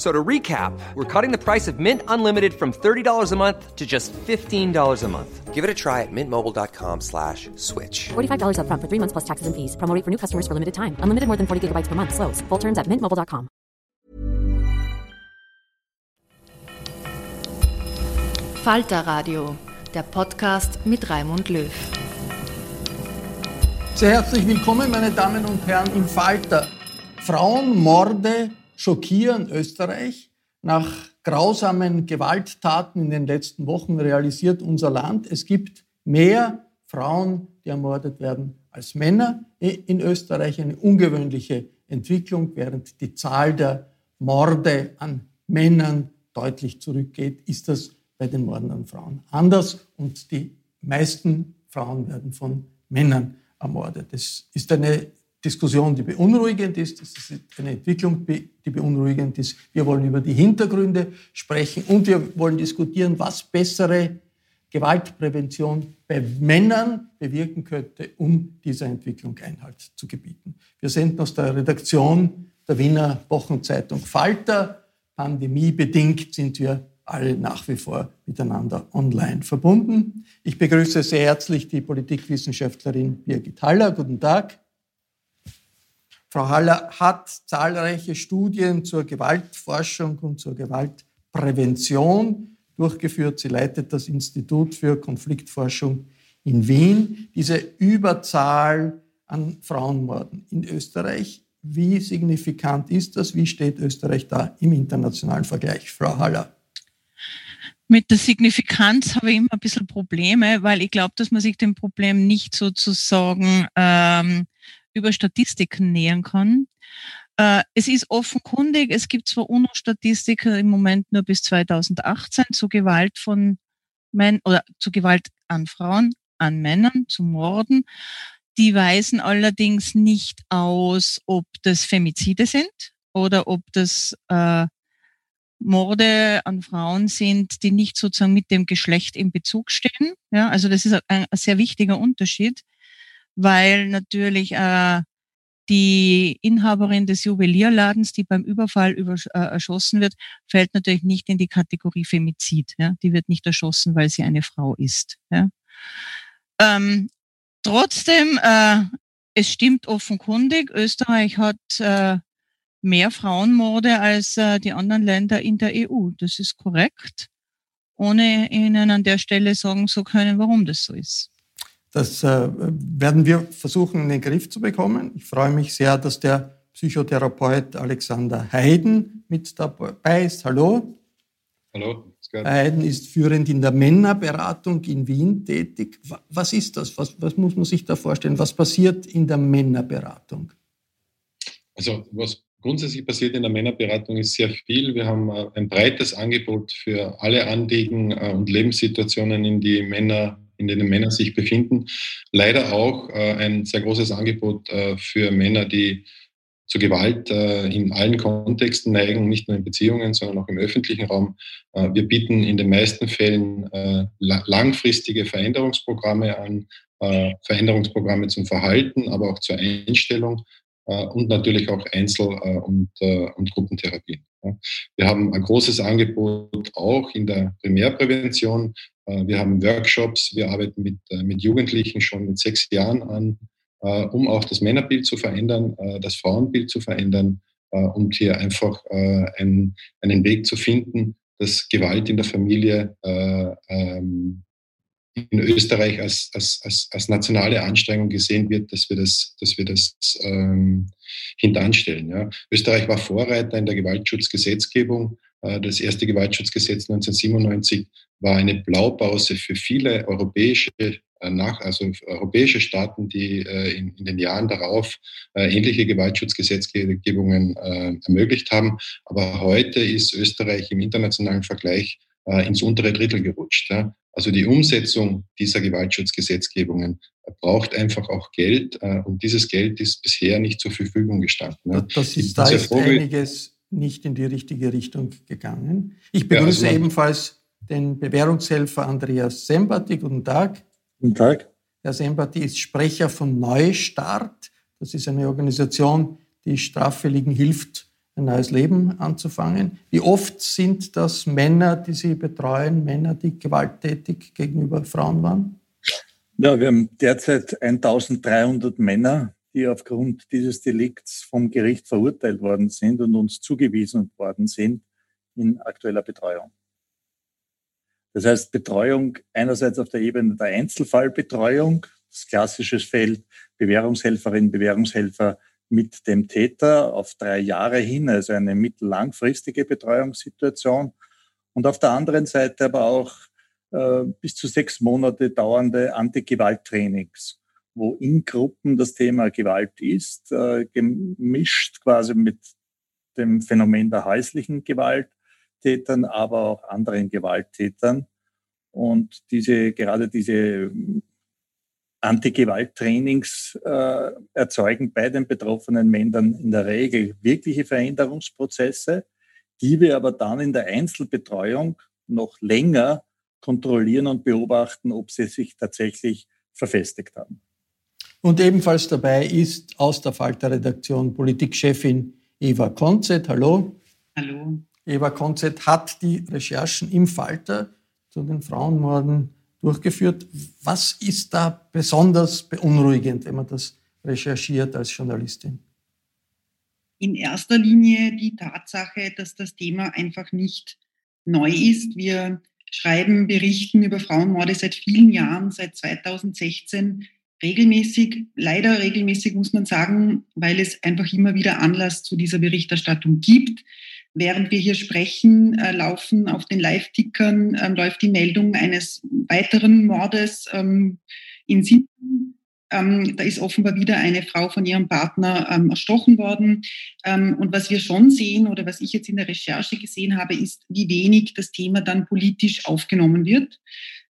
So to recap, we're cutting the price of Mint Unlimited from $30 a month to just $15 a month. Give it a try at mintmobile.com slash switch. $45 up front for three months plus taxes and fees. Promo for new customers for limited time. Unlimited more than 40 gigabytes per month. Slows. Full terms at mintmobile.com. Falter Radio, der Podcast mit Raimund Löw. Sehr herzlich willkommen, meine Damen und Herren, im Falter. Frauenmorde schockieren Österreich. Nach grausamen Gewalttaten in den letzten Wochen realisiert unser Land, es gibt mehr Frauen, die ermordet werden, als Männer in Österreich. Eine ungewöhnliche Entwicklung, während die Zahl der Morde an Männern deutlich zurückgeht, ist das bei den Morden an Frauen anders und die meisten Frauen werden von Männern ermordet. Das ist eine Diskussion, die beunruhigend ist. Das ist eine Entwicklung, die beunruhigend ist. Wir wollen über die Hintergründe sprechen und wir wollen diskutieren, was bessere Gewaltprävention bei Männern bewirken könnte, um dieser Entwicklung Einhalt zu gebieten. Wir senden aus der Redaktion der Wiener Wochenzeitung Falter. Pandemiebedingt sind wir alle nach wie vor miteinander online verbunden. Ich begrüße sehr herzlich die Politikwissenschaftlerin Birgit Haller. Guten Tag. Frau Haller hat zahlreiche Studien zur Gewaltforschung und zur Gewaltprävention durchgeführt. Sie leitet das Institut für Konfliktforschung in Wien. Diese Überzahl an Frauenmorden in Österreich, wie signifikant ist das? Wie steht Österreich da im internationalen Vergleich? Frau Haller. Mit der Signifikanz habe ich immer ein bisschen Probleme, weil ich glaube, dass man sich dem Problem nicht sozusagen ähm, über Statistiken nähern kann. Äh, es ist offenkundig, es gibt zwar UNO-Statistiken im Moment nur bis 2018 zu Gewalt von Männern oder zu Gewalt an Frauen, an Männern, zu Morden. Die weisen allerdings nicht aus, ob das Femizide sind oder ob das äh, Morde an Frauen sind, die nicht sozusagen mit dem Geschlecht in Bezug stehen. Ja, also das ist ein, ein sehr wichtiger Unterschied weil natürlich äh, die Inhaberin des Juwelierladens, die beim Überfall über, äh, erschossen wird, fällt natürlich nicht in die Kategorie Femizid. Ja? Die wird nicht erschossen, weil sie eine Frau ist. Ja? Ähm, trotzdem, äh, es stimmt offenkundig, Österreich hat äh, mehr Frauenmorde als äh, die anderen Länder in der EU. Das ist korrekt, ohne Ihnen an der Stelle sagen zu können, warum das so ist. Das äh, werden wir versuchen, in den Griff zu bekommen. Ich freue mich sehr, dass der Psychotherapeut Alexander Heiden mit dabei ist. Hallo. Hallo. Heiden ist führend in der Männerberatung in Wien tätig. Was ist das? Was, was muss man sich da vorstellen? Was passiert in der Männerberatung? Also was grundsätzlich passiert in der Männerberatung ist sehr viel. Wir haben äh, ein breites Angebot für alle Anliegen äh, und Lebenssituationen, in die Männer in denen Männer sich befinden. Leider auch äh, ein sehr großes Angebot äh, für Männer, die zu Gewalt äh, in allen Kontexten neigen, nicht nur in Beziehungen, sondern auch im öffentlichen Raum. Äh, wir bieten in den meisten Fällen äh, langfristige Veränderungsprogramme an, äh, Veränderungsprogramme zum Verhalten, aber auch zur Einstellung und natürlich auch Einzel- äh, und, und Gruppentherapien. Wir haben ein großes Angebot auch in der Primärprävention. Wir haben Workshops, wir arbeiten mit, mit Jugendlichen schon mit sechs Jahren an, um auch das Männerbild zu verändern, das Frauenbild zu verändern und hier einfach einen, einen Weg zu finden, dass Gewalt in der Familie ähm, in Österreich als, als, als, als nationale Anstrengung gesehen wird, dass wir das, dass wir das ähm, hintanstellen. Ja. Österreich war Vorreiter in der Gewaltschutzgesetzgebung. Äh, das erste Gewaltschutzgesetz 1997 war eine Blaupause für viele europäische äh, also europäische Staaten, die äh, in, den Jahren darauf äh, ähnliche Gewaltschutzgesetzgebungen ermöglicht haben. Aber heute ist Österreich im internationalen Vergleich äh, ins untere Drittel gerutscht. Ja. Also die Umsetzung dieser Gewaltschutzgesetzgebungen braucht einfach auch Geld äh, und dieses Geld ist bisher nicht zur Verfügung gestanden. Ne. Das ist, da ist einiges nicht in die richtige Richtung gegangen. Ich begrüße ja, also ebenfalls den Bewährungshelfer Andreas Sembati. Guten Tag. Guten Tag. Herr Sembati ist Sprecher von Neustart. Das ist eine Organisation, die Straffälligen hilft, ein neues Leben anzufangen. Wie oft sind das Männer, die Sie betreuen, Männer, die gewalttätig gegenüber Frauen waren? Ja, wir haben derzeit 1300 Männer, die aufgrund dieses Delikts vom Gericht verurteilt worden sind und uns zugewiesen worden sind in aktueller Betreuung. Das heißt, Betreuung einerseits auf der Ebene der Einzelfallbetreuung, das klassische Feld Bewährungshelferin, Bewährungshelfer mit dem Täter auf drei Jahre hin, also eine mittellangfristige Betreuungssituation. Und auf der anderen Seite aber auch äh, bis zu sechs Monate dauernde Antigewalttrainings, wo in Gruppen das Thema Gewalt ist, äh, gemischt quasi mit dem Phänomen der häuslichen Gewalttätern, aber auch anderen Gewalttätern. Und diese, gerade diese Antigewalttrainings äh, erzeugen bei den betroffenen Männern in der Regel wirkliche Veränderungsprozesse, die wir aber dann in der Einzelbetreuung noch länger kontrollieren und beobachten, ob sie sich tatsächlich verfestigt haben. Und ebenfalls dabei ist aus der Falter-Redaktion Politikchefin Eva Konzett. Hallo. Hallo. Eva Konzett hat die Recherchen im Falter zu den Frauenmorden durchgeführt. Was ist da besonders beunruhigend, wenn man das recherchiert als Journalistin? In erster Linie die Tatsache, dass das Thema einfach nicht neu ist. Wir schreiben, berichten über Frauenmorde seit vielen Jahren, seit 2016 regelmäßig, leider regelmäßig muss man sagen, weil es einfach immer wieder Anlass zu dieser Berichterstattung gibt. Während wir hier sprechen, äh, laufen auf den Live-Tickern, ähm, läuft die Meldung eines weiteren Mordes ähm, in Sitten. Ähm, da ist offenbar wieder eine Frau von ihrem Partner ähm, erstochen worden. Ähm, und was wir schon sehen oder was ich jetzt in der Recherche gesehen habe, ist, wie wenig das Thema dann politisch aufgenommen wird.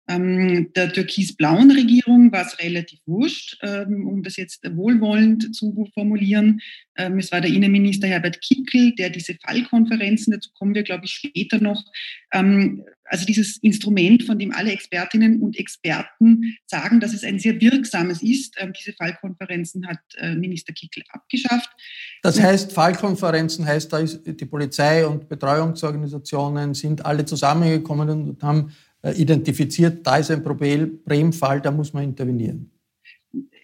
Ähm, der türkis-blauen Regierung war es relativ wurscht, ähm, um das jetzt wohlwollend zu formulieren. Ähm, es war der Innenminister Herbert Kickel, der diese Fallkonferenzen, dazu kommen wir, glaube ich, später noch, ähm, also dieses Instrument, von dem alle Expertinnen und Experten sagen, dass es ein sehr wirksames ist. Ähm, diese Fallkonferenzen hat äh, Minister Kickel abgeschafft. Das heißt, Fallkonferenzen heißt, da ist die Polizei und Betreuungsorganisationen sind alle zusammengekommen und haben identifiziert, da ist ein Problemfall, da muss man intervenieren.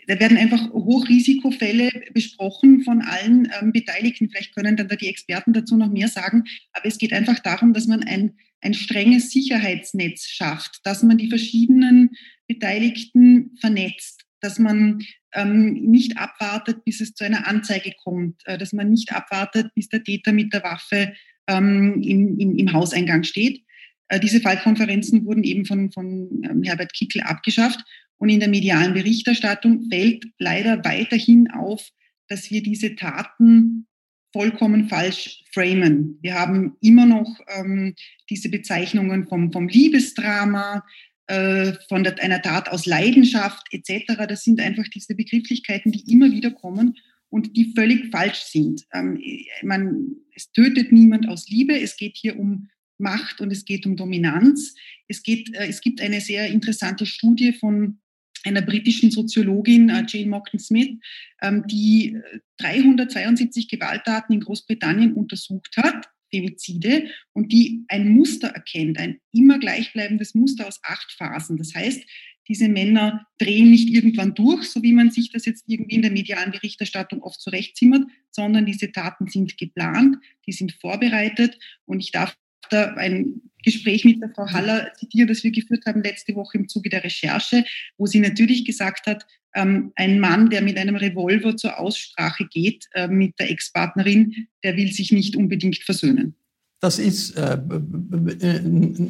Da werden einfach Hochrisikofälle besprochen von allen ähm, Beteiligten. Vielleicht können dann da die Experten dazu noch mehr sagen. Aber es geht einfach darum, dass man ein, ein strenges Sicherheitsnetz schafft, dass man die verschiedenen Beteiligten vernetzt, dass man ähm, nicht abwartet, bis es zu einer Anzeige kommt, äh, dass man nicht abwartet, bis der Täter mit der Waffe ähm, im, im, im Hauseingang steht, äh, diese Fallkonferenzen wurden eben von, von ähm, Herbert Kickl abgeschafft. Und in der medialen Berichterstattung fällt leider weiterhin auf, dass wir diese Taten vollkommen falsch framen. Wir haben immer noch ähm, diese Bezeichnungen vom, vom Liebesdrama, äh, von der, einer Tat aus Leidenschaft etc. Das sind einfach diese Begrifflichkeiten, die immer wieder kommen und die völlig falsch sind. Ähm, man, es tötet niemand aus Liebe. Es geht hier um Macht und es geht um Dominanz. Es, geht, äh, es gibt eine sehr interessante Studie von einer britischen Soziologin, äh, Jane Mockton Smith, ähm, die 372 äh, Gewalttaten in Großbritannien untersucht hat, Femizide, und die ein Muster erkennt, ein immer gleichbleibendes Muster aus acht Phasen. Das heißt, diese Männer drehen nicht irgendwann durch, so wie man sich das jetzt irgendwie in der medialen Berichterstattung oft zurechtzimmert, sondern diese Taten sind geplant, die sind vorbereitet und ich darf da ein Gespräch mit der Frau Haller zitieren, das wir geführt haben letzte Woche im Zuge der Recherche, wo sie natürlich gesagt hat, ähm, ein Mann, der mit einem Revolver zur Aussprache geht äh, mit der Ex-Partnerin, der will sich nicht unbedingt versöhnen. Das ist äh,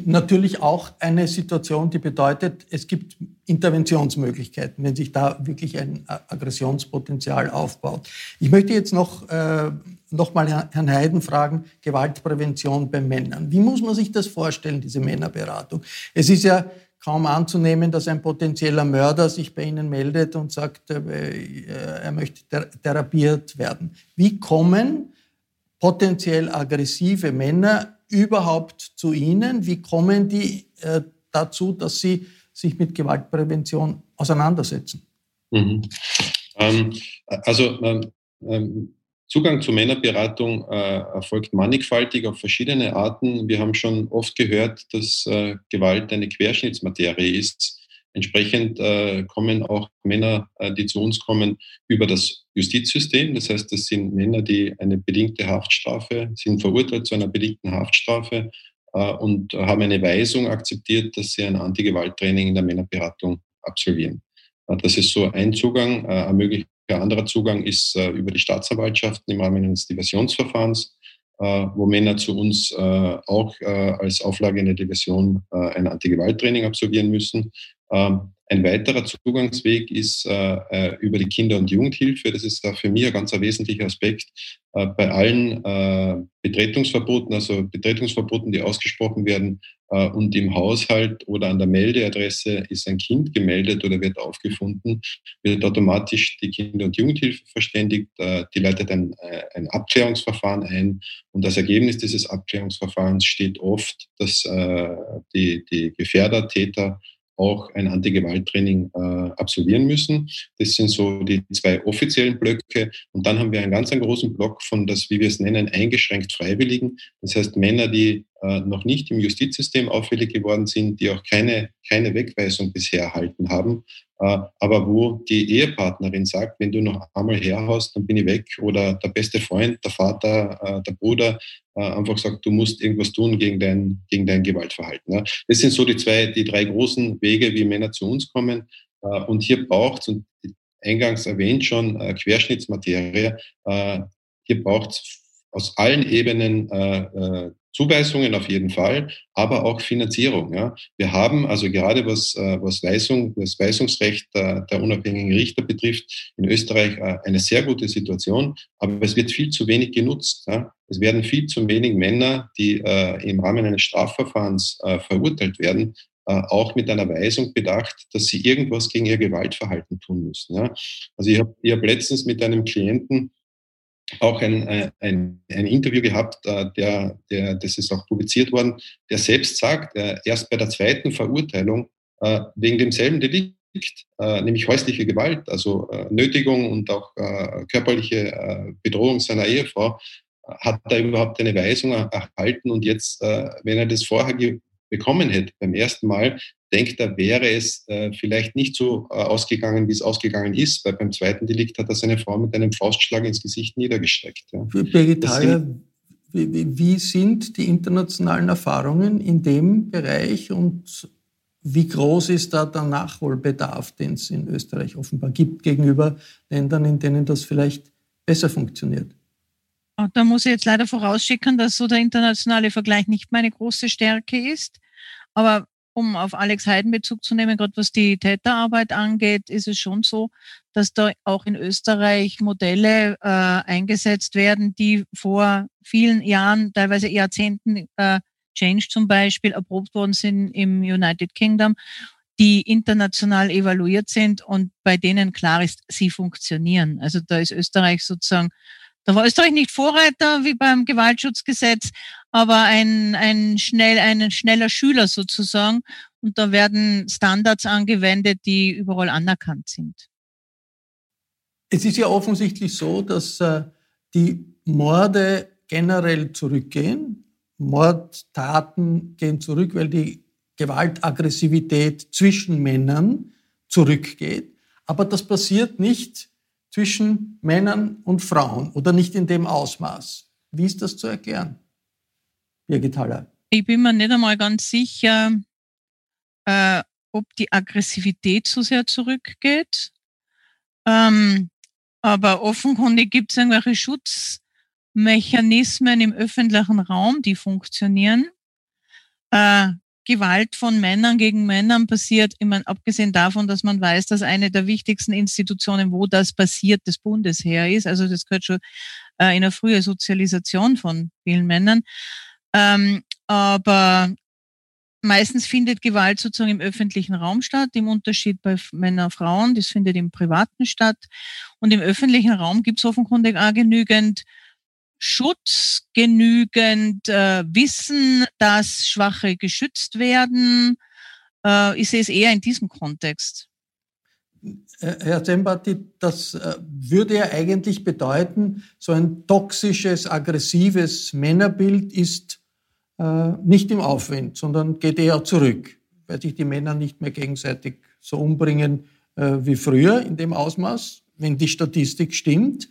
natürlich auch eine Situation, die bedeutet, es gibt Interventionsmöglichkeiten, wenn sich da wirklich ein Aggressionspotenzial aufbaut. Ich möchte jetzt noch, äh, noch mal Herrn Heiden fragen, Gewaltprävention bei Männern. Wie muss man sich das vorstellen, diese Männerberatung? Es ist ja kaum anzunehmen, dass ein potenzieller Mörder sich bei Ihnen meldet und sagt, äh, er möchte therapiert werden. Wie kommen potenziell aggressive Männer überhaupt zu Ihnen? Wie kommen die äh, dazu, dass sie sich mit Gewaltprävention auseinandersetzen? Mhm. Ähm, also ähm, ähm, Zugang zur Männerberatung äh, erfolgt mannigfaltig auf verschiedene Arten. Wir haben schon oft gehört, dass äh, Gewalt eine Querschnittsmaterie ist. Entsprechend äh, kommen auch Männer, äh, die zu uns kommen, über das Justizsystem. Das heißt, das sind Männer, die eine bedingte Haftstrafe, sind verurteilt zu einer bedingten Haftstrafe äh, und haben eine Weisung akzeptiert, dass sie ein Antigewalttraining in der Männerberatung absolvieren. Äh, das ist so ein Zugang. Äh, ein möglicher anderer Zugang ist äh, über die Staatsanwaltschaften im Rahmen eines Diversionsverfahrens wo Männer zu uns auch als Auflage in der Division ein Antigewalttraining absolvieren müssen. Ähm, ein weiterer Zugangsweg ist äh, äh, über die Kinder- und Jugendhilfe. Das ist für mich ein ganz wesentlicher Aspekt. Äh, bei allen Betretungsverboten, also Betretungsverboten, die ausgesprochen werden und im Haushalt oder an der Meldeadresse ist ein Kind gemeldet oder wird aufgefunden, wird automatisch die Kinder- und Jugendhilfe verständigt. die leitet ein, ein Abklärungsverfahren ein und das Ergebnis dieses Abklärungsverfahrens steht oft, dass die, die Gefährder, Täter auch ein Antigewalttraining äh, absolvieren müssen. Das sind so die zwei offiziellen Blöcke. Und dann haben wir einen ganz einen großen Block von das, wie wir es nennen, eingeschränkt Freiwilligen. Das heißt Männer, die äh, noch nicht im Justizsystem auffällig geworden sind, die auch keine, keine Wegweisung bisher erhalten haben, aber wo die Ehepartnerin sagt, wenn du noch einmal herhaust, dann bin ich weg. Oder der beste Freund, der Vater, äh, der Bruder einfach sagt, du musst irgendwas tun gegen dein, gegen dein Gewaltverhalten. Das sind so die zwei, die drei großen Wege, wie Männer zu uns kommen. Und hier braucht es, und eingangs erwähnt schon, Querschnittsmaterie. Hier braucht es aus allen Ebenen Zuweisungen auf jeden Fall, aber auch Finanzierung. Ja. Wir haben also gerade was, äh, was Weisung, das Weisungsrecht der, der unabhängigen Richter betrifft, in Österreich äh, eine sehr gute Situation, aber es wird viel zu wenig genutzt. Ja. Es werden viel zu wenig Männer, die äh, im Rahmen eines Strafverfahrens äh, verurteilt werden, äh, auch mit einer Weisung bedacht, dass sie irgendwas gegen ihr Gewaltverhalten tun müssen. Ja. Also ich habe hab letztens mit einem Klienten auch ein, äh, ein, ein Interview gehabt, äh, der, der, das ist auch publiziert worden, der selbst sagt, äh, erst bei der zweiten Verurteilung wegen demselben Delikt, nämlich häusliche Gewalt, also Nötigung und auch körperliche Bedrohung seiner Ehefrau, hat er überhaupt eine Weisung erhalten und jetzt, wenn er das vorher bekommen hätte beim ersten Mal, denkt er, wäre es äh, vielleicht nicht so äh, ausgegangen, wie es ausgegangen ist, weil beim zweiten Delikt hat er seine Frau mit einem Faustschlag ins Gesicht niedergestreckt. Ja. Birgit Haller, wie, wie sind die internationalen Erfahrungen in dem Bereich und wie groß ist da der Nachholbedarf, den es in Österreich offenbar gibt, gegenüber Ländern, in denen das vielleicht besser funktioniert? Da muss ich jetzt leider vorausschicken, dass so der internationale Vergleich nicht meine große Stärke ist. Aber um auf Alex Heiden Bezug zu nehmen, gerade was die Täterarbeit angeht, ist es schon so, dass da auch in Österreich Modelle äh, eingesetzt werden, die vor vielen Jahren, teilweise Jahrzehnten, äh, Change zum Beispiel, erprobt worden sind im United Kingdom, die international evaluiert sind und bei denen klar ist, sie funktionieren. Also da ist Österreich sozusagen, da war Österreich nicht Vorreiter wie beim Gewaltschutzgesetz, aber ein, ein schnell, ein schneller Schüler sozusagen. Und da werden Standards angewendet, die überall anerkannt sind. Es ist ja offensichtlich so, dass äh, die Morde generell zurückgehen. Mordtaten gehen zurück, weil die Gewaltaggressivität zwischen Männern zurückgeht. Aber das passiert nicht zwischen Männern und Frauen oder nicht in dem Ausmaß. Wie ist das zu erklären, Birgit Haller? Ich bin mir nicht einmal ganz sicher, äh, ob die Aggressivität so sehr zurückgeht. Ähm, aber offenkundig gibt es irgendwelche Schutzmechanismen im öffentlichen Raum, die funktionieren. Äh, Gewalt von Männern gegen Männern passiert, ich meine, abgesehen davon, dass man weiß, dass eine der wichtigsten Institutionen, wo das passiert, das Bundesheer ist. Also das gehört schon äh, in eine frühe Sozialisation von vielen Männern. Ähm, aber meistens findet Gewalt sozusagen im öffentlichen Raum statt, im Unterschied bei Männern und Frauen. Das findet im privaten statt. Und im öffentlichen Raum gibt es offenkundig auch genügend Schutz, genügend äh, Wissen, dass Schwache geschützt werden. Äh, ich sehe es eher in diesem Kontext. Äh, Herr Zembati, das äh, würde ja eigentlich bedeuten, so ein toxisches, aggressives Männerbild ist nicht im Aufwind, sondern geht eher zurück, weil sich die Männer nicht mehr gegenseitig so umbringen äh, wie früher in dem Ausmaß, wenn die Statistik stimmt.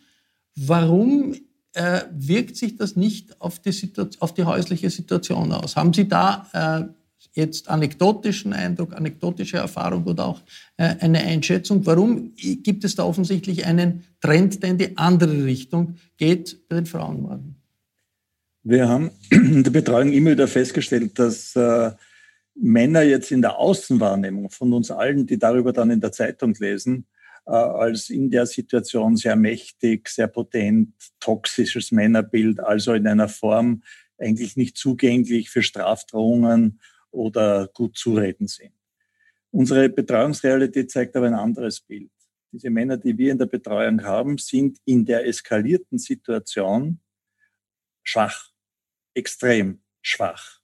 Warum äh, wirkt sich das nicht auf die, auf die, häusliche Situation aus? Haben Sie da äh, jetzt anekdotischen Eindruck, anekdotische Erfahrung oder auch äh, eine Einschätzung? Warum gibt es da offensichtlich einen Trend, der in die andere Richtung geht bei den Frauenmorden? Wir haben in der Betreuung immer wieder festgestellt, dass äh, Männer jetzt in der Außenwahrnehmung von uns allen, die darüber dann in der Zeitung lesen, äh, als in der Situation sehr mächtig, sehr potent, toxisches Männerbild, also in einer Form eigentlich nicht zugänglich für Strafdrohungen oder gut zureden sind. Unsere Betreuungsrealität zeigt aber ein anderes Bild. Diese Männer, die wir in der Betreuung haben, sind in der eskalierten Situation schwach extrem schwach.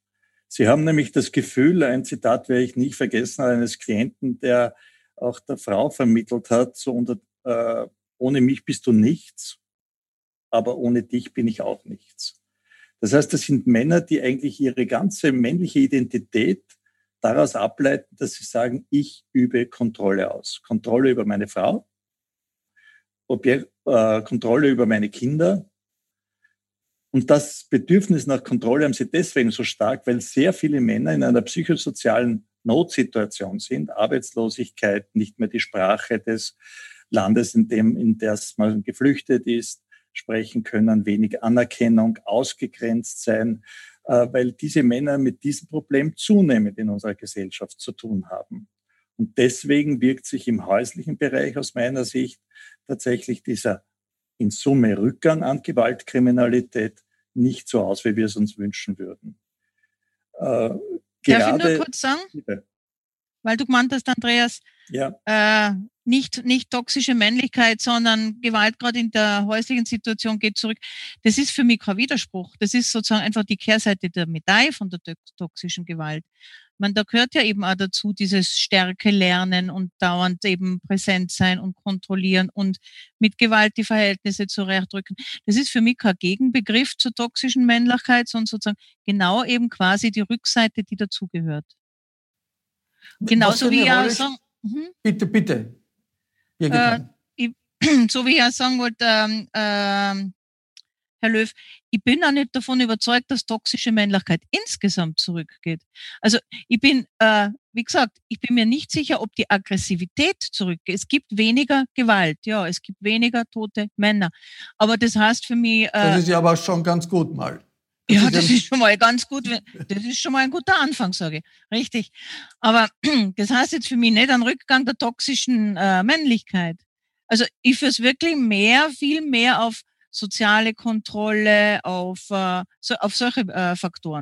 Sie haben nämlich das Gefühl, ein Zitat werde ich nicht vergessen, eines Klienten, der auch der Frau vermittelt hat, so unter, äh, ohne mich bist du nichts, aber ohne dich bin ich auch nichts. Das heißt, das sind Männer, die eigentlich ihre ganze männliche Identität daraus ableiten, dass sie sagen, ich übe Kontrolle aus. Kontrolle über meine Frau, Objekt, äh, Kontrolle über meine Kinder, und das Bedürfnis nach Kontrolle haben sie deswegen so stark, weil sehr viele Männer in einer psychosozialen Notsituation sind, Arbeitslosigkeit, nicht mehr die Sprache des Landes, in dem, in das man geflüchtet ist, sprechen können, wenig Anerkennung, ausgegrenzt sein, äh, weil diese Männer mit diesem Problem zunehmend in unserer Gesellschaft zu tun haben. Und deswegen wirkt sich im häuslichen Bereich aus meiner Sicht tatsächlich dieser in Summe Rückgang an Gewaltkriminalität nicht so aus, wie wir es uns wünschen würden. Äh, Darf ich nur kurz sagen? Bitte. Weil du gemeint hast, Andreas, ja. äh, nicht, nicht toxische Männlichkeit, sondern Gewalt gerade in der häuslichen Situation geht zurück. Das ist für mich kein Widerspruch. Das ist sozusagen einfach die Kehrseite der Medaille von der toxischen Gewalt man, da gehört ja eben auch dazu dieses Stärke lernen und dauernd eben präsent sein und kontrollieren und mit Gewalt die Verhältnisse zurechtdrücken. Das ist für mich kein Gegenbegriff zur toxischen Männlichkeit, sondern sozusagen genau eben quasi die Rückseite, die dazugehört. Genauso wie ja sagen, mhm. bitte, bitte. Äh, ich, so wie ich ja sagen wollte, ähm, äh, Herr Löw, ich bin auch nicht davon überzeugt, dass toxische Männlichkeit insgesamt zurückgeht. Also ich bin, äh, wie gesagt, ich bin mir nicht sicher, ob die Aggressivität zurückgeht. Es gibt weniger Gewalt, ja, es gibt weniger tote Männer. Aber das heißt für mich. Äh, das ist ja aber schon ganz gut mal. Das ja, ist das ist schon mal ganz gut. Das ist schon mal ein guter Anfang, sage ich. Richtig. Aber das heißt jetzt für mich nicht ein Rückgang der toxischen äh, Männlichkeit. Also ich führe es wirklich mehr, viel mehr auf soziale Kontrolle, auf, äh, so, auf solche äh, Faktoren.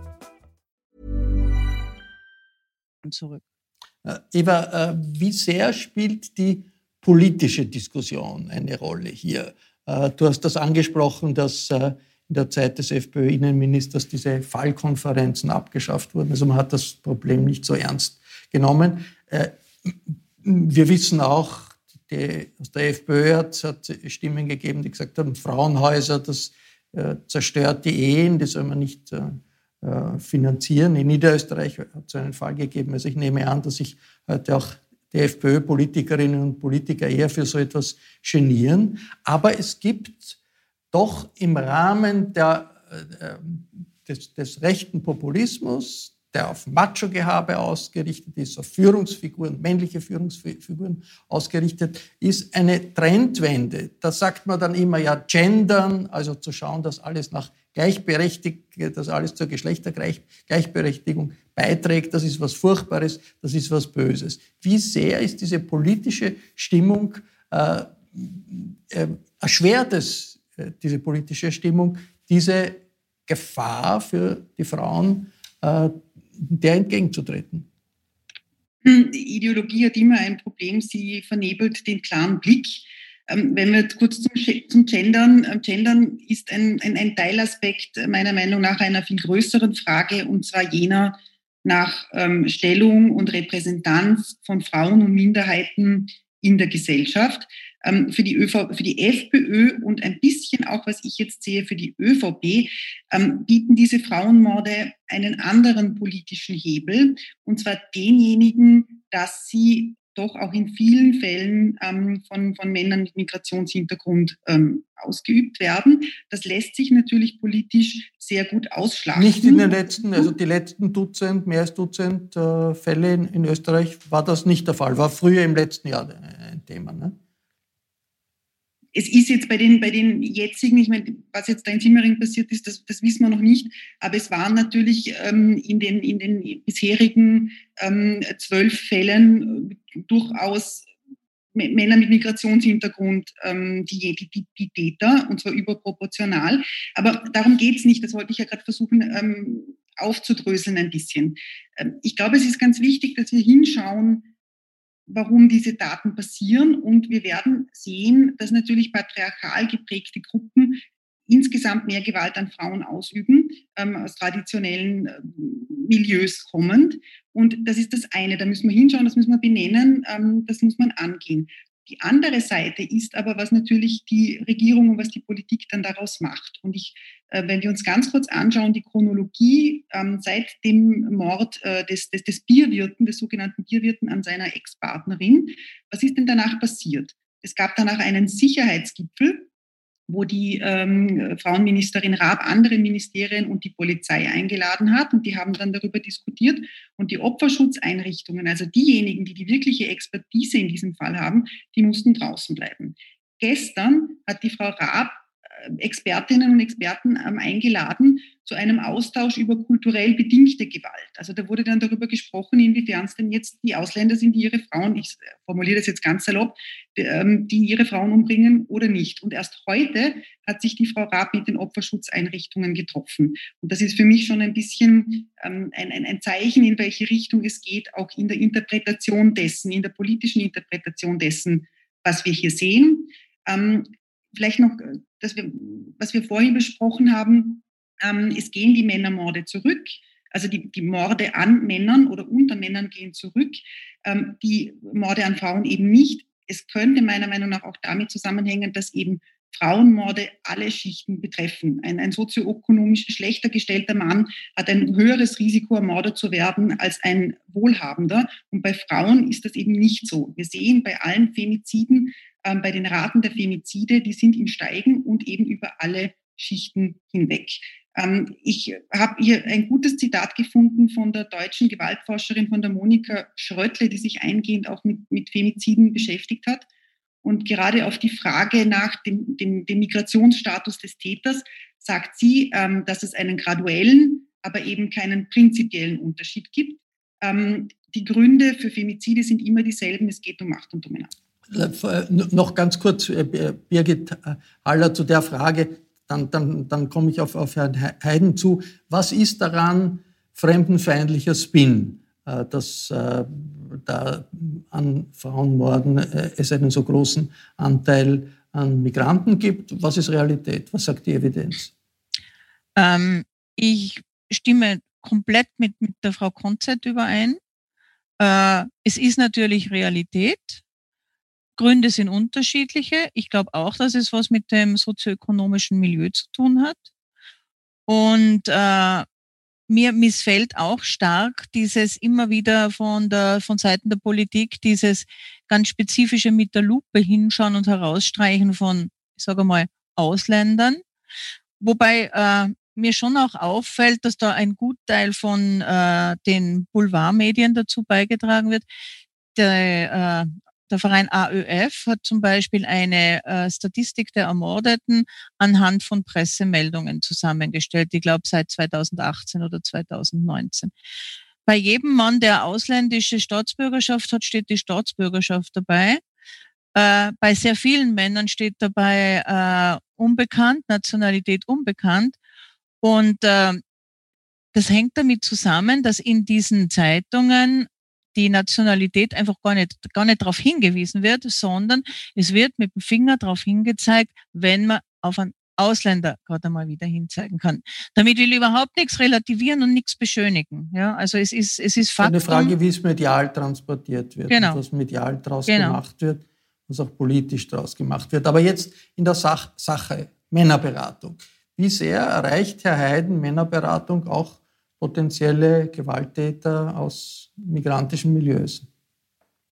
Zurück. Äh, Eva, äh, wie sehr spielt die politische Diskussion eine Rolle hier? Äh, du hast das angesprochen, dass in der Zeit des FPÖ-Innenministers diese Fallkonferenzen abgeschafft wurden. Also man hat das Problem nicht so ernst genommen. Wir wissen auch, die, aus der FPÖ hat es Stimmen gegeben, die gesagt haben, Frauenhäuser, das zerstört die Ehen, die soll man nicht äh, finanzieren. In Niederösterreich hat es einen Fall gegeben. Also ich nehme an, dass sich heute auch die FPÖ-Politikerinnen und Politiker eher für so etwas genieren. Aber es gibt doch im Rahmen der, äh, des, des rechten Populismus, der auf Macho-Gehabe ausgerichtet ist, auf Führungsfiguren, männliche Führungsfiguren ausgerichtet ist, eine Trendwende. Da sagt man dann immer ja gendern, also zu schauen, dass alles nach gleichberechtigt, dass alles zur Geschlechtergleichberechtigung beiträgt. Das ist was Furchtbares, das ist was Böses. Wie sehr ist diese politische Stimmung, äh, äh, erschwert es, äh, diese politische Stimmung, diese Gefahr für die Frauen, äh, der entgegenzutreten? Hm, die Ideologie hat immer ein Problem, sie vernebelt den klaren Blick. Ähm, wenn wir kurz zum, zum Gendern, ähm, Gendern ist ein, ein, ein, Teilaspekt meiner Meinung nach einer viel größeren Frage, und zwar jener nach ähm, Stellung und Repräsentanz von Frauen und Minderheiten in der Gesellschaft. Ähm, für, die ÖV, für die FPÖ und ein bisschen auch, was ich jetzt sehe, für die ÖVP, ähm, bieten diese Frauenmorde einen anderen politischen Hebel, und zwar denjenigen, dass sie doch auch in vielen Fällen ähm, von, von Männern mit Migrationshintergrund ähm, ausgeübt werden. Das lässt sich natürlich politisch sehr gut ausschlagen. Nicht in den letzten, also die letzten Dutzend, mehr als Dutzend äh, Fälle in, in, Österreich war das nicht der Fall, war früher im letzten Jahr ein Thema. Ne? Es ist jetzt bei den, bei den jetzigen, ich meine, was jetzt da in Simmering passiert ist, das, das wissen wir noch nicht, aber es waren natürlich ähm, in, den, in den bisherigen ähm, zwölf Fällen äh, durchaus Männer mit Migrationshintergrund ähm, die, die, die, die Täter, und zwar überproportional. Aber darum geht es nicht, das wollte ich ja gerade versuchen ähm, aufzudröseln ein bisschen. Ähm, ich glaube, es ist ganz wichtig, dass wir hinschauen, warum diese Daten passieren. Und wir werden sehen, dass natürlich patriarchal geprägte Gruppen insgesamt mehr Gewalt an Frauen ausüben, ähm, aus traditionellen äh, Milieus kommend. Und das ist das eine. Da müssen wir hinschauen, das müssen wir benennen, ähm, das muss man angehen. Die andere Seite ist aber, was natürlich die Regierung und was die Politik dann daraus macht. Und ich, äh, wenn wir uns ganz kurz anschauen, die Chronologie ähm, seit dem Mord äh, des, des, des Bierwirten, des sogenannten Bierwirten an seiner Ex-Partnerin, was ist denn danach passiert? Es gab danach einen Sicherheitsgipfel wo die ähm, Frauenministerin Raab andere Ministerien und die Polizei eingeladen hat und die haben dann darüber diskutiert und die Opferschutzeinrichtungen, also diejenigen, die die wirkliche Expertise in diesem Fall haben, die mussten draußen bleiben. Gestern hat die Frau Raab Expertinnen und Experten ähm, eingeladen zu einem Austausch über kulturell bedingte Gewalt. Also da wurde dann darüber gesprochen, inwiefern es denn jetzt die Ausländer sind, die ihre Frauen, ich formuliere das jetzt ganz salopp, die, ähm, ihre Frauen umbringen oder nicht. Und erst heute hat sich die Frau Raab mit den Opferschutzeinrichtungen getroffen. Und das ist für mich schon ein bisschen ähm, ein, ein, ein Zeichen, in welche Richtung es geht, auch in der Interpretation dessen, in der politischen Interpretation dessen, was wir hier sehen. Ähm, vielleicht noch, äh, dass wir, was wir vorhin besprochen haben, ähm, es gehen die Männermorde zurück. Also die, die Morde an Männern oder unter Männern gehen zurück, ähm, die Morde an Frauen eben nicht. Es könnte meiner Meinung nach auch damit zusammenhängen, dass eben Frauenmorde alle Schichten betreffen. Ein, ein sozioökonomisch schlechter gestellter Mann hat ein höheres Risiko, ermordet zu werden als ein Wohlhabender. Und bei Frauen ist das eben nicht so. Wir sehen bei allen Femiziden, äh, bei den Raten der Femizide, die sind im Steigen und eben über alle Schichten hinweg. Ähm, ich habe hier ein gutes Zitat gefunden von der deutschen Gewaltforscherin von der Monika Schröttle, die sich eingehend auch mit, mit Femiziden beschäftigt hat. Und gerade auf die Frage nach dem, dem, dem Migrationsstatus des Täters sagt sie, ähm, dass es einen graduellen, aber eben keinen prinzipiellen Unterschied gibt. Ähm, die Gründe für Femizide sind immer dieselben. Es geht um Macht und Dominanz. Äh, noch ganz kurz, äh, Birgit Haller, zu der Frage, dann, dann, dann komme ich auf, auf Herrn Heiden zu. Was ist daran fremdenfeindlicher Spin, äh, dass da an Frauenmorden es einen so großen Anteil an Migranten gibt? Was ist Realität? Was sagt die Evidenz? Ähm, ich stimme komplett mit, mit der Frau Konzert überein. Äh, es ist natürlich Realität. Gründe sind unterschiedliche. Ich glaube auch, dass es was mit dem sozioökonomischen Milieu zu tun hat. Und äh, mir missfällt auch stark dieses immer wieder von der von Seiten der Politik dieses ganz spezifische mit der Lupe hinschauen und herausstreichen von, ich sage mal, Ausländern. Wobei äh, mir schon auch auffällt, dass da ein Gutteil von äh, den Boulevardmedien dazu beigetragen wird. Der, äh, der Verein AÖF hat zum Beispiel eine äh, Statistik der Ermordeten anhand von Pressemeldungen zusammengestellt, ich glaube seit 2018 oder 2019. Bei jedem Mann, der ausländische Staatsbürgerschaft hat, steht die Staatsbürgerschaft dabei. Äh, bei sehr vielen Männern steht dabei äh, unbekannt, Nationalität unbekannt. Und äh, das hängt damit zusammen, dass in diesen Zeitungen die Nationalität einfach gar nicht, gar nicht darauf hingewiesen wird, sondern es wird mit dem Finger darauf hingezeigt, wenn man auf einen Ausländer gerade mal wieder hinzeigen kann. Damit will ich überhaupt nichts relativieren und nichts beschönigen. Ja, also es ist, es ist Faktum. Eine Frage, wie es medial transportiert wird, genau. was medial daraus genau. gemacht wird, was auch politisch daraus gemacht wird. Aber jetzt in der Sach Sache, Männerberatung. Wie sehr erreicht Herr Heiden Männerberatung auch potenzielle Gewalttäter aus migrantischen Milieus?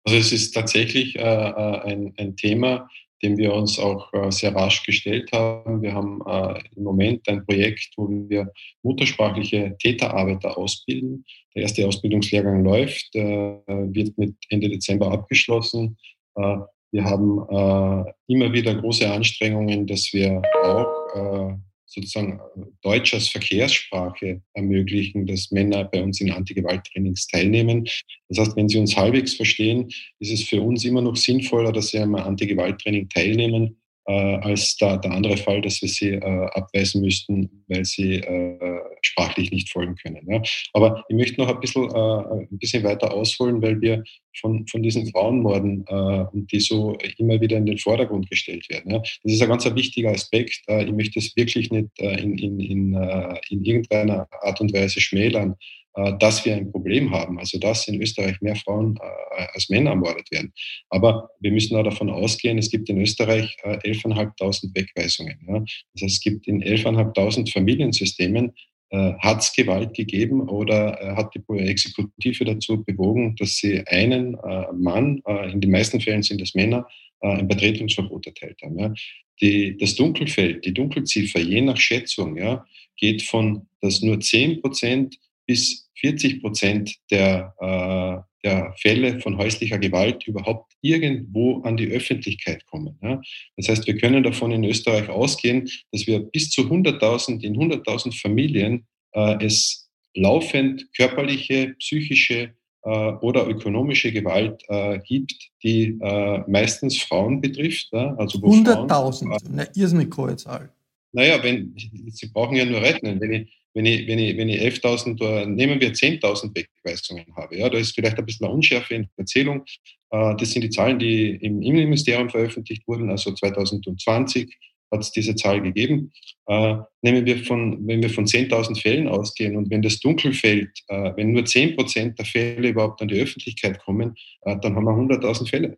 Also es ist tatsächlich äh, äh, ein, ein, Thema, dem wir uns auch äh, sehr rasch gestellt haben. Wir haben äh, im Moment ein Projekt, wo wir muttersprachliche Täterarbeiter ausbilden. Der erste Ausbildungslehrgang läuft, äh, wird mit Ende Dezember abgeschlossen. Äh, wir haben immer wieder große Anstrengungen, dass wir auch sozusagen äh, Deutsch als Verkehrssprache ermöglichen, dass Männer bei uns in Antigewalttrainings teilnehmen. Das heißt, wenn sie uns halbwegs verstehen, ist es für uns immer noch sinnvoller, dass sie am Antigewalttraining teilnehmen, als der, der andere Fall, dass wir sie äh, abweisen müssten, weil sie äh, sprachlich nicht folgen können. Ja. Aber ich möchte noch ein bisschen, äh, ein bisschen weiter ausholen, weil wir von, von diesen Frauenmorden, äh, die so immer wieder in den Vordergrund gestellt werden. Ja. Das ist ein ganz wichtiger Aspekt. Äh, ich möchte es wirklich nicht äh, in, in, in, äh, in irgendeiner Art und Weise schmälern. Äh, dass wir ein Problem haben, also dass in Österreich mehr Frauen äh, als Männer ermordet werden. Aber wir müssen auch davon ausgehen, es gibt in Österreich 11.500 äh, Wegweisungen. Das heißt, es gibt in 11.500 Familiensystemen hat es Gewalt gegeben oder hat die Exekutive dazu bewogen, dass sie einen Mann, in den meisten Fällen sind es Männer, ein Betretungsverbot erteilt haben. Die, das Dunkelfeld, die Dunkelziffer, je nach Schätzung, ja, geht von, dass nur 10 Prozent bis 40 Prozent der, äh, der Fälle von häuslicher Gewalt überhaupt irgendwo an die Öffentlichkeit kommen. Ja. Das heißt, wir können davon in Österreich ausgehen, dass wir bis zu 100.000, in 100.000 Familien äh, es laufend körperliche, psychische äh, oder ökonomische Gewalt äh, gibt, die äh, meistens Frauen betrifft. Ja. Also 100.000, eine irrsinnig hohe Zahl. Naja, wenn, Sie brauchen ja nur rechnen. Wenn ich wenn ich, wenn ich, wenn ich 11.000 oder nehmen wir 10.000 Wegweisungen habe, ja, da ist vielleicht ein bisschen eine Unschärfe in der Erzählung. Äh, das sind die Zahlen, die im Innenministerium veröffentlicht wurden, also 2020 hat es diese Zahl gegeben. Äh, nehmen wir von, wenn wir von 10.000 Fällen ausgehen und wenn das Dunkelfeld, äh, wenn nur 10 Prozent der Fälle überhaupt an die Öffentlichkeit kommen, dann haben wir 100.000 Fälle.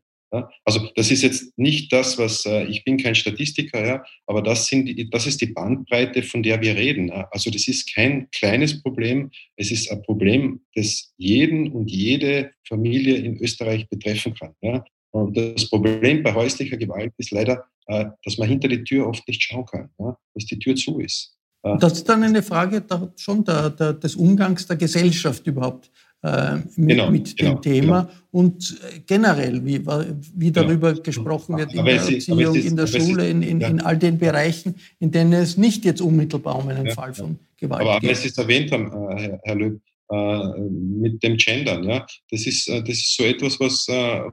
Also das ist jetzt nicht das, was äh, ich bin kein Statistiker, ja, aber das, sind die, das ist die Bandbreite, von der wir reden. Also das ist kein kleines Problem, es ist ein Problem, das jeden und jede Familie in Österreich betreffen kann. Ja. Und das Problem bei häuslicher Gewalt ist leider, äh, dass man hinter die Tür oft nicht schauen kann, ja, dass die Tür zu ist. Das ist dann eine Frage schon der, der, des Umgangs der Gesellschaft überhaupt äh, mit, genau, mit, dem genau, Thema genau. und äh, generell, wie, wie genau. darüber gesprochen wird in aber der Erziehung, ist, in der Schule, in, in, ja. in, all den Bereichen, in denen es nicht jetzt unmittelbar um einen ja. Fall von Gewalt aber, geht. Aber Sie es erwähnt haben, Herr, Herr Löb, mit dem Gendern. Ja? Das, ist, das ist so etwas, was,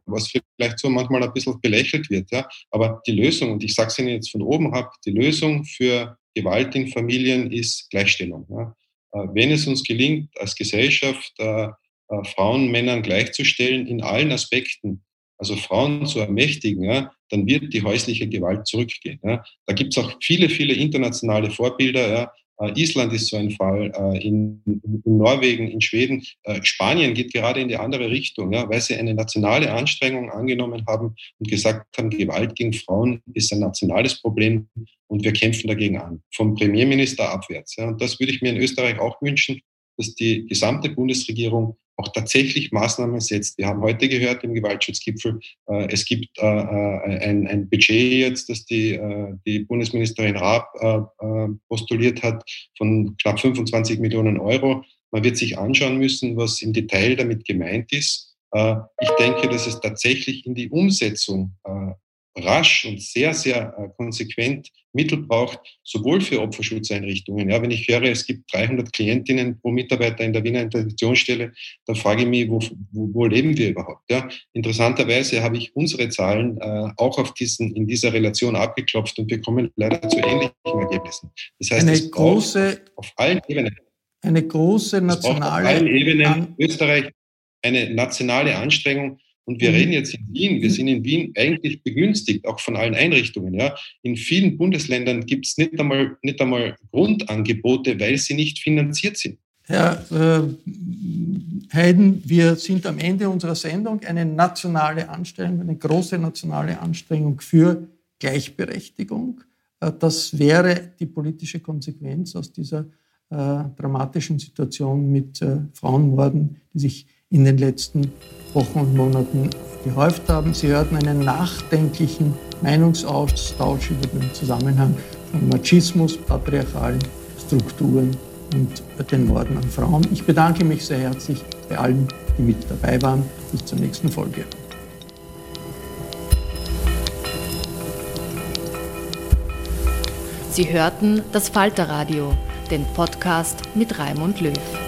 was vielleicht so manchmal ein bisschen belächelt wird. Ja? Aber die Lösung, und ich sage es Ihnen jetzt von oben ab, die Lösung für Gewalt in Familien ist Gleichstellung. Ja? Äh, wenn es uns gelingt, als Gesellschaft äh, äh, Frauen Männern gleichzustellen in allen Aspekten, also Frauen zu ermächtigen, ja, dann wird die häusliche Gewalt zurückgehen. Ja. Da gibt es auch viele, viele internationale Vorbilder. Ja. Äh, Island ist so ein Fall, äh, in, in, Norwegen, in Schweden. Äh, Spanien geht gerade in die andere Richtung, ja, weil sie eine nationale Anstrengung angenommen haben und gesagt haben, Gewalt gegen Frauen ist ein nationales Problem und wir kämpfen dagegen an, vom Premierminister abwärts. Ja. Und das würde ich mir in Österreich auch wünschen, dass die gesamte Bundesregierung auch tatsächlich Maßnahmen setzt. Wir haben heute gehört im Gewaltschutzgipfel, äh, es gibt äh, äh, ein, ein, Budget jetzt, das die, äh, die Bundesministerin Raab äh, äh, postuliert hat, von knapp 25 Millionen Euro. Man wird sich anschauen müssen, was im Detail damit gemeint ist. ich denke, dass es tatsächlich in die Umsetzung rasch und sehr, sehr äh, konsequent Mittel braucht, sowohl für Opferschutzeinrichtungen. Ja, wenn ich höre, es gibt 300 Klientinnen pro Mitarbeiter in der Wiener Interventionsstelle, dann frage ich mich, wo, wo, wo leben wir überhaupt? Ja, interessanterweise habe ich unsere Zahlen äh, auch auf diesen, in dieser Relation abgeklopft und wir kommen leider zu ähnlichen Ergebnissen. Das heißt, eine große, auf allen Ebenen. Eine große nationale. Auf allen Ebenen Österreich eine nationale Anstrengung, und wir mhm. reden jetzt in Wien, wir sind in Wien eigentlich begünstigt, auch von allen Einrichtungen. Ja. In vielen Bundesländern gibt es nicht einmal, nicht einmal Grundangebote, weil sie nicht finanziert sind. Herr äh, Heiden, wir sind am Ende unserer Sendung. Eine nationale Anstrengung, eine große nationale Anstrengung für Gleichberechtigung. Äh, das wäre die politische Konsequenz aus dieser äh, dramatischen Situation mit äh, Frauenmorden, die sich in den letzten Wochen und Monaten gehäuft haben. Sie hörten einen nachdenklichen Meinungsaustausch über den Zusammenhang von Machismus, patriarchalen Strukturen und den Morden an Frauen. Ich bedanke mich sehr herzlich bei allen, die mit dabei waren. Bis zur nächsten Folge. Sie hörten das Falterradio, den Podcast mit Raimund Löw.